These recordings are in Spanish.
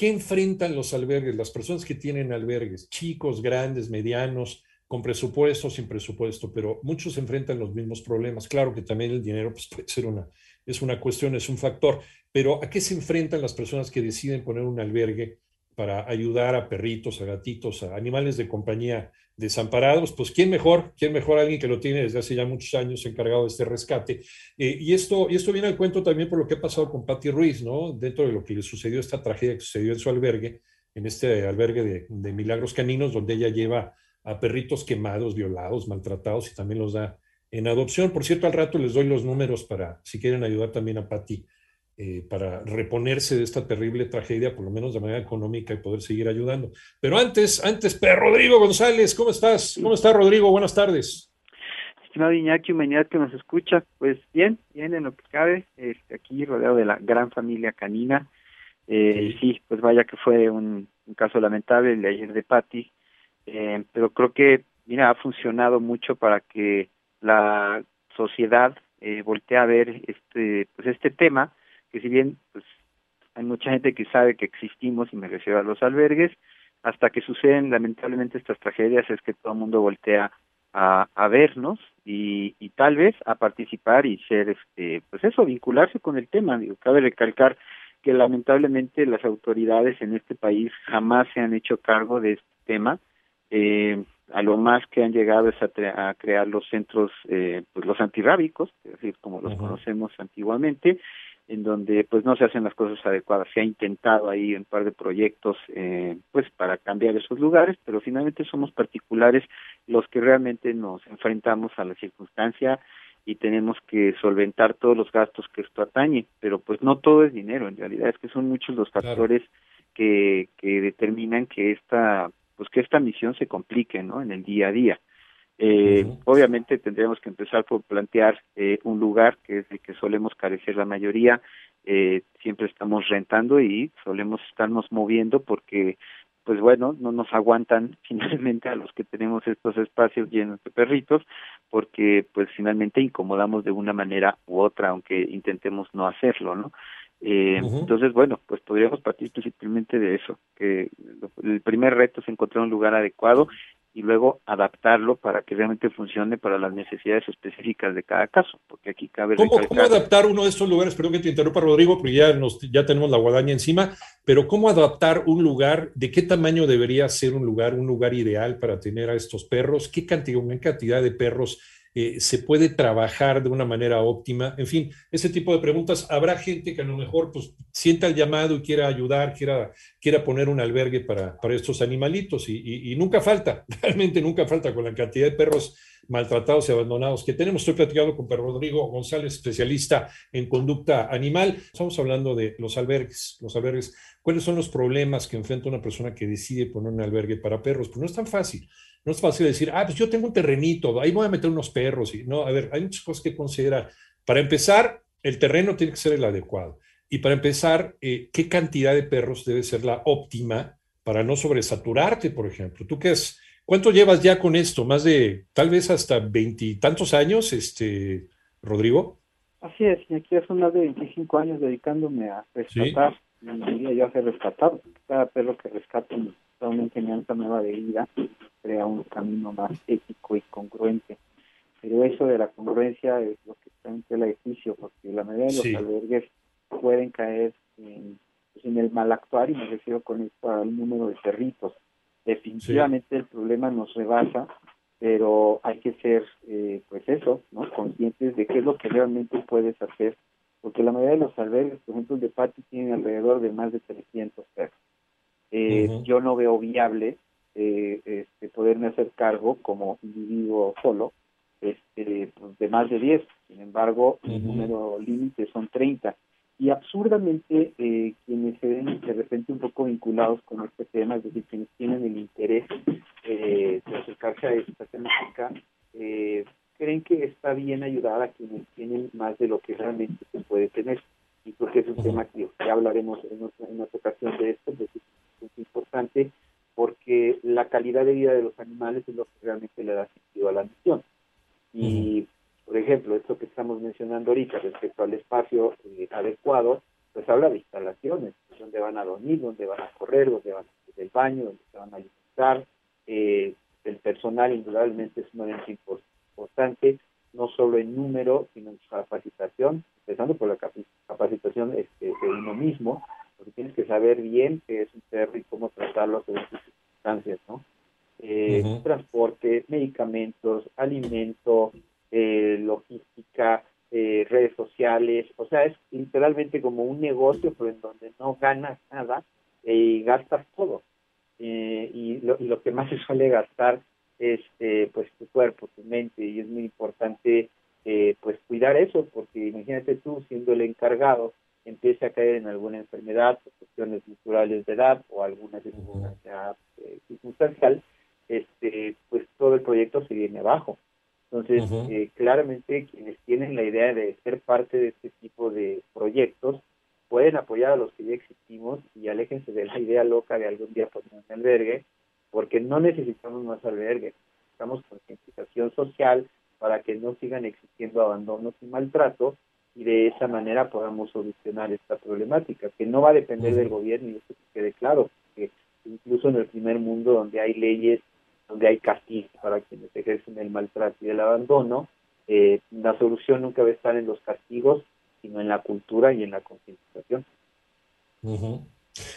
¿qué enfrentan los albergues, las personas que tienen albergues, chicos, grandes, medianos, con presupuesto, sin presupuesto, pero muchos enfrentan los mismos problemas. Claro que también el dinero pues, puede ser una, es una cuestión, es un factor, pero ¿a qué se enfrentan las personas que deciden poner un albergue para ayudar a perritos, a gatitos, a animales de compañía desamparados, pues quién mejor, quién mejor alguien que lo tiene desde hace ya muchos años encargado de este rescate. Eh, y, esto, y esto viene al cuento también por lo que ha pasado con Patty Ruiz, ¿no? Dentro de lo que le sucedió, esta tragedia que sucedió en su albergue, en este albergue de, de Milagros Caninos, donde ella lleva a perritos quemados, violados, maltratados y también los da en adopción. Por cierto, al rato les doy los números para, si quieren ayudar también a Patty eh, para reponerse de esta terrible tragedia, por lo menos de manera económica y poder seguir ayudando. Pero antes, antes, pero Rodrigo González, ¿cómo estás? ¿Cómo está Rodrigo? Buenas tardes. Estimado Iñaki, humanidad que nos escucha, pues bien, bien en lo que cabe, este, aquí rodeado de la gran familia canina. Eh, sí. sí. pues vaya que fue un, caso lamentable el de ayer de Patti, eh, pero creo que, mira, ha funcionado mucho para que la sociedad eh, voltee a ver este, pues este tema que si bien pues hay mucha gente que sabe que existimos y me refiero a los albergues, hasta que suceden lamentablemente estas tragedias es que todo el mundo voltea a, a vernos y, y, tal vez a participar y ser, este, pues eso, vincularse con el tema. Digo, cabe recalcar que lamentablemente las autoridades en este país jamás se han hecho cargo de este tema. Eh, a lo más que han llegado es a, crear los centros, eh, pues los antirrábicos, es decir, como los conocemos antiguamente, en donde pues no se hacen las cosas adecuadas. Se ha intentado ahí un par de proyectos eh, pues para cambiar esos lugares, pero finalmente somos particulares los que realmente nos enfrentamos a la circunstancia y tenemos que solventar todos los gastos que esto atañe, pero pues no todo es dinero, en realidad es que son muchos los factores que, que determinan que esta pues que esta misión se complique, ¿no? En el día a día. Eh, Obviamente tendríamos que empezar por plantear eh, un lugar que es el que solemos carecer la mayoría. Eh, siempre estamos rentando y solemos estarnos moviendo porque, pues bueno, no nos aguantan finalmente a los que tenemos estos espacios llenos de perritos porque pues finalmente incomodamos de una manera u otra aunque intentemos no hacerlo, ¿no? Eh, Entonces, bueno, pues podríamos partir principalmente de eso, que el primer reto es encontrar un lugar adecuado y luego adaptarlo para que realmente funcione para las necesidades específicas de cada caso, porque aquí cabe... ¿Cómo, ¿cómo adaptar uno de estos lugares? Perdón que te interrumpa, Rodrigo, porque ya, nos, ya tenemos la guadaña encima, pero ¿cómo adaptar un lugar? ¿De qué tamaño debería ser un lugar, un lugar ideal para tener a estos perros? ¿Qué cantidad, qué cantidad de perros eh, se puede trabajar de una manera óptima, en fin, ese tipo de preguntas. Habrá gente que a lo mejor pues, sienta el llamado y quiera ayudar, quiera, quiera poner un albergue para, para estos animalitos y, nunca falta, realmente nunca falta con la cantidad de perros maltratados y abandonados que tenemos. Estoy platicando con Pedro Rodrigo González, especialista en conducta animal. Estamos hablando de los albergues, los albergues. ¿Cuáles son los problemas que enfrenta una persona que decide poner un albergue para perros? Pues no es tan fácil. No es fácil decir, ah, pues yo tengo un terrenito, ahí voy a meter unos perros. Y, no, a ver, hay muchas cosas que considerar. Para empezar, el terreno tiene que ser el adecuado. Y para empezar, eh, ¿qué cantidad de perros debe ser la óptima para no sobresaturarte, por ejemplo? ¿Tú qué es? ¿Cuánto llevas ya con esto? ¿Más de tal vez hasta veintitantos años, este, Rodrigo? Así es, y aquí hace más de 25 años dedicándome a rescatar, ¿Sí? diría yo hacer rescatado. Cada perro que rescato realmente me da nueva de vida crea un camino más ético y congruente. Pero eso de la congruencia es lo que está en el edificio, porque la mayoría de los albergues pueden caer en, pues, en, el mal actuar, y me refiero con esto al número de perritos. Definitivamente el problema nos rebasa pero hay que ser, eh, pues eso, ¿no? Conscientes de qué es lo que realmente puedes hacer, porque la mayoría de los albergues, por ejemplo, el de Pati tiene alrededor de más de 300 perros. Eh, Yo no veo viable eh, este, poderme hacer cargo como individuo solo este, pues, de más de 10. Sin embargo, el número límite son 30. Y absurdamente, eh, quienes se ven de repente un poco vinculados con este tema, es decir, quienes tienen el interés eh, de acercarse a esta temática, eh, creen que está bien ayudar a quienes tienen más de lo que realmente se puede tener. Y creo que es un tema que ya hablaremos en otra, en otra ocasión de esto, es importante porque la calidad de vida de los animales es lo que realmente le da sentido a la misión. Y por ejemplo, esto que estamos mencionando ahorita respecto al espacio eh, adecuado, pues habla de instalaciones, pues, donde van a dormir, donde van a correr, donde van a hacer el baño, donde se van a alimentar. Eh, el personal indudablemente es sumamente importante, no solo en número, sino en capacitación, empezando por la capacitación este, de uno mismo, porque tienes que saber bien qué es un perro y cómo tratarlo en sus circunstancias, ¿no? Eh, transporte, medicamentos, alimento, eh, logística, eh, redes sociales, o sea, es literalmente como un negocio, pero en donde no ganas nada y gastas todo. Eh, y, lo, y, lo, que más se suele gastar es pues tu cuerpo, tu mente, y es muy importante pues cuidar eso, porque imagínate tú siendo el encargado, empiece a caer en alguna enfermedad, por cuestiones naturales de edad o alguna circunstancia circunstancial, este, pues todo el proyecto se viene abajo. Entonces, eh, claramente quienes tienen la idea de ser parte de este tipo de proyectos pueden apoyar a los que ya existimos y aléjense de la idea loca de algún día poner un albergue, porque no necesitamos más albergues, necesitamos concientización social para que no sigan existiendo abandonos y maltrato y de esa manera podamos solucionar esta problemática, que no va a depender del gobierno y eso que quede claro, que incluso en el primer mundo donde hay leyes donde hay castigos para quienes ejercen el maltrato y el abandono, eh, la solución nunca va a estar en los castigos, sino en la cultura y en la concientización.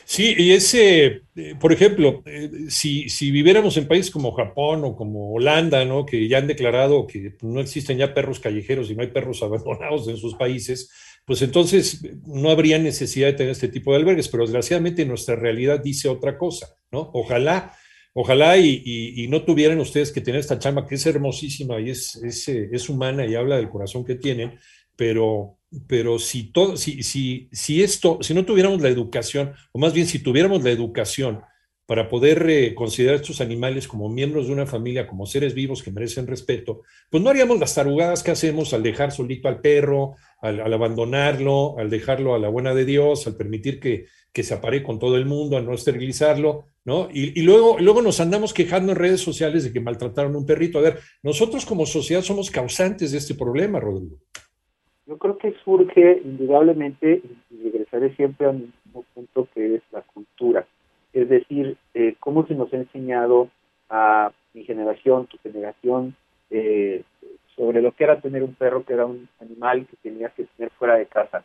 Sí, y ese, eh, por ejemplo, eh, si, si, viviéramos en países como Japón o como Holanda, ¿no? que ya han declarado que no existen ya perros callejeros y no hay perros abandonados en sus países, pues entonces no habría necesidad de tener este tipo de albergues, pero desgraciadamente nuestra realidad dice otra cosa, ¿no? Ojalá Ojalá y, no tuvieran ustedes que tener esta chamba que es hermosísima y es, es, es humana y habla del corazón que tienen, pero, pero si, todo, si, si, si esto, si no tuviéramos la educación, o más bien si tuviéramos la educación para poder eh, considerar estos animales como miembros de una familia, como seres vivos que merecen respeto, pues no haríamos las tarugadas que hacemos al dejar solito al perro, al, abandonarlo, al dejarlo a la buena de Dios, al permitir que, que se apare con todo el mundo, al no esterilizarlo ¿no? Y, luego, luego nos andamos quejando en redes sociales de que maltrataron a un perrito. A ver, nosotros como sociedad somos causantes de este problema, Rodrigo. Yo creo que surge indudablemente, y regresaré siempre al mismo punto que es la cultura. Es decir, eh, cómo se nos ha enseñado a mi generación, tu generación, eh, sobre lo que era tener un perro, que era un animal que tenías que tener fuera de casa,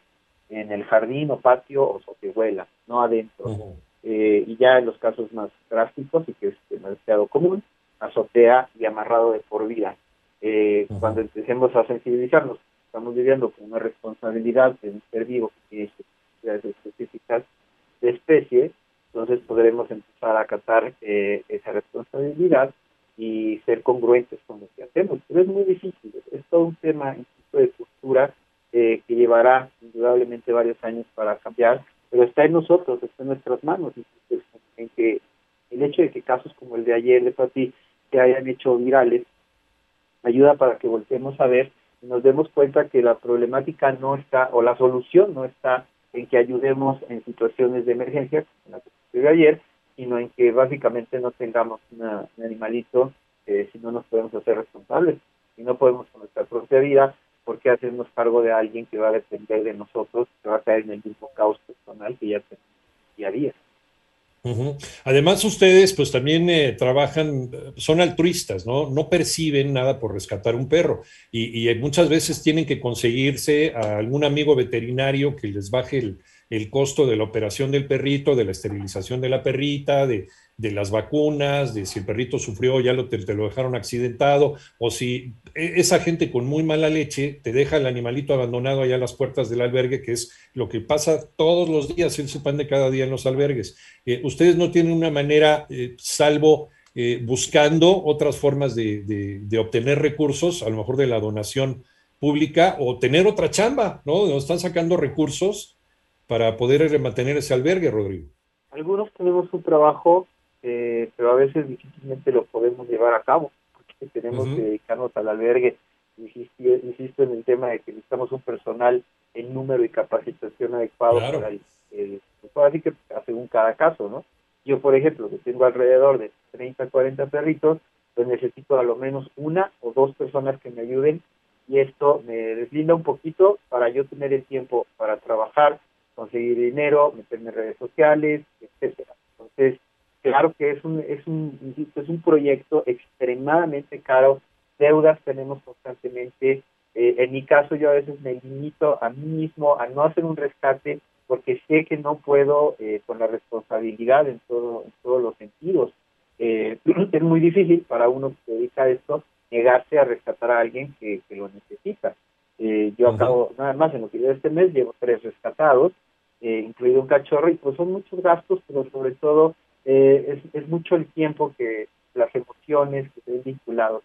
en el jardín o patio o sotehuela, no adentro. Eh, y ya en los casos más drásticos y que es demasiado común, azotea y amarrado de por vida. Eh, cuando empecemos a sensibilizarnos, estamos viviendo con una responsabilidad de un ser vivo que tiene específicas de especie, entonces podremos empezar a acatar eh, esa responsabilidad y ser congruentes con lo que hacemos. Pero es muy difícil, es todo un tema de cultura que llevará indudablemente varios años para cambiar, pero está en nosotros, está en nuestras manos. En que el hecho de que casos como el de ayer de Pati se hayan hecho virales ayuda para que volteemos a ver nos demos cuenta que la problemática no está, o la solución no está en que ayudemos en situaciones de emergencia, como la que de ayer, sino en que básicamente no tengamos un animalito eh, si no nos podemos hacer responsables, si no podemos con nuestra propia vida, ¿por qué hacernos cargo de alguien que va a depender de nosotros, que va a caer en el mismo caos personal que ya tenemos día a día? Además, ustedes pues también eh, trabajan, son altruistas, ¿no? No perciben nada por rescatar un perro y, muchas veces tienen que conseguirse a algún amigo veterinario que les baje el costo de la operación del perrito, de la esterilización de la perrita, de, de las vacunas, de si el perrito sufrió, ya lo, te, te, lo dejaron accidentado, o si e, esa gente con muy mala leche te deja el animalito abandonado allá a las puertas del albergue, que es lo que pasa todos los días, el pan de cada día en los albergues. Eh, ustedes no tienen una manera, eh, salvo eh, buscando otras formas de, de, de, obtener recursos, a lo mejor de la donación pública, o tener otra chamba, ¿no? Están sacando recursos para poder mantener ese albergue, Rodrigo. Algunos tenemos un trabajo eh, pero a veces difícilmente lo podemos llevar a cabo, porque tenemos uh -huh. que dedicarnos al albergue. Insisto, insisto, en el tema de que necesitamos un personal en número y capacitación adecuado claro. para el, el, pues así que según cada caso, ¿no? Yo, por ejemplo, que tengo alrededor de 30, 40 perritos, pues necesito a lo menos una o dos personas que me ayuden y esto me deslinda un poquito para yo tener el tiempo para trabajar, conseguir dinero, meterme en redes sociales, etcétera. Entonces, claro que es un es un insisto, es un proyecto extremadamente caro. Deudas tenemos constantemente. Eh, en mi caso yo a veces me limito a mí mismo a no hacer un rescate porque sé que no puedo eh, con la responsabilidad en todo en todos los sentidos. Eh, es muy difícil para uno que se dedica a esto negarse a rescatar a alguien que, que lo necesita. Yo uh -huh. acabo nada más en lo que de este mes llevo tres rescatados incluido un cachorro y pues son muchos gastos pero sobre todo eh, es, es, mucho el tiempo que las emociones que ven vinculados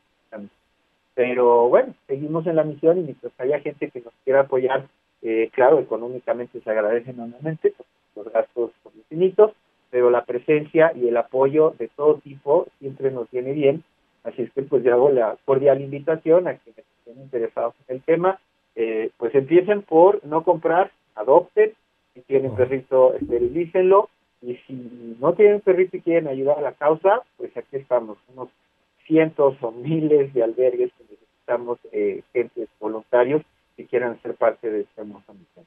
pero bueno seguimos en la misión y mientras haya gente que nos quiera apoyar eh, claro económicamente se agradece enormemente los gastos son infinitos pero la presencia y el apoyo de todo tipo siempre nos viene bien. Así es que pues yo hago la cordial invitación a quienes estén interesados en el tema eh, pues empiecen por no comprar adopten si tienen perrito esterilícenlo y si no tienen perrito y quieren ayudar a la causa, pues aquí estamos, unos cientos o miles de albergues que necesitamos eh, gentes voluntarios que quieran ser parte de esta hermosa misión.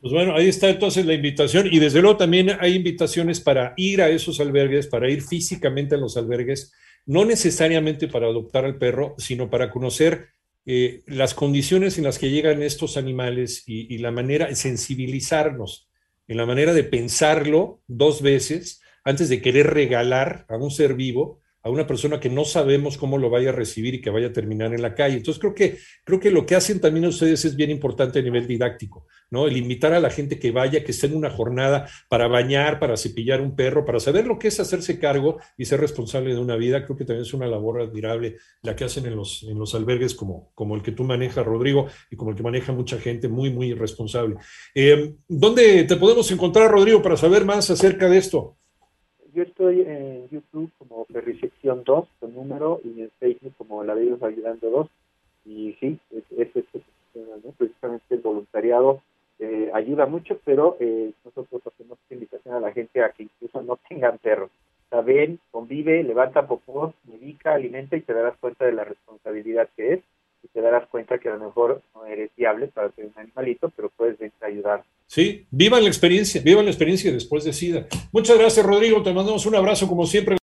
Pues bueno, ahí está entonces la invitación y desde luego también hay invitaciones para ir a esos albergues, para ir físicamente a los albergues, no necesariamente para adoptar al perro, sino para conocer eh, las condiciones en las que llegan estos animales y, y la manera, sensibilizarnos en la manera de pensarlo dos veces antes de querer regalar a un ser vivo a una persona que no sabemos cómo lo vaya a recibir y que vaya a terminar en la calle. Entonces creo que, creo que lo que hacen también ustedes es bien importante a nivel didáctico, ¿no? El invitar a la gente que vaya, que esté en una jornada para bañar, para cepillar un perro, para saber lo que es hacerse cargo y ser responsable de una vida, creo que también es una labor admirable la que hacen en los, en los albergues como, como el que tú manejas, Rodrigo, y como el que maneja mucha gente muy, muy responsable. Eh, ¿Dónde te podemos encontrar, Rodrigo, para saber más acerca de esto? Yo estoy en YouTube como Perrisección 2, con número, y en Facebook como La Vida Ayudando 2. Y sí, es, es, ¿no? precisamente el voluntariado eh, ayuda mucho, pero eh, nosotros hacemos invitación a la gente a que incluso no tengan perros. Ven, convive, levanta popó, medica, alimenta y te darás cuenta de la responsabilidad que es y te darás cuenta que a lo mejor no eres viable para ser un animalito, pero puedes venir a ayudar. Sí, vivan la experiencia, vivan la experiencia después de SIDA. Muchas gracias, Rodrigo. Te mandamos un abrazo como siempre.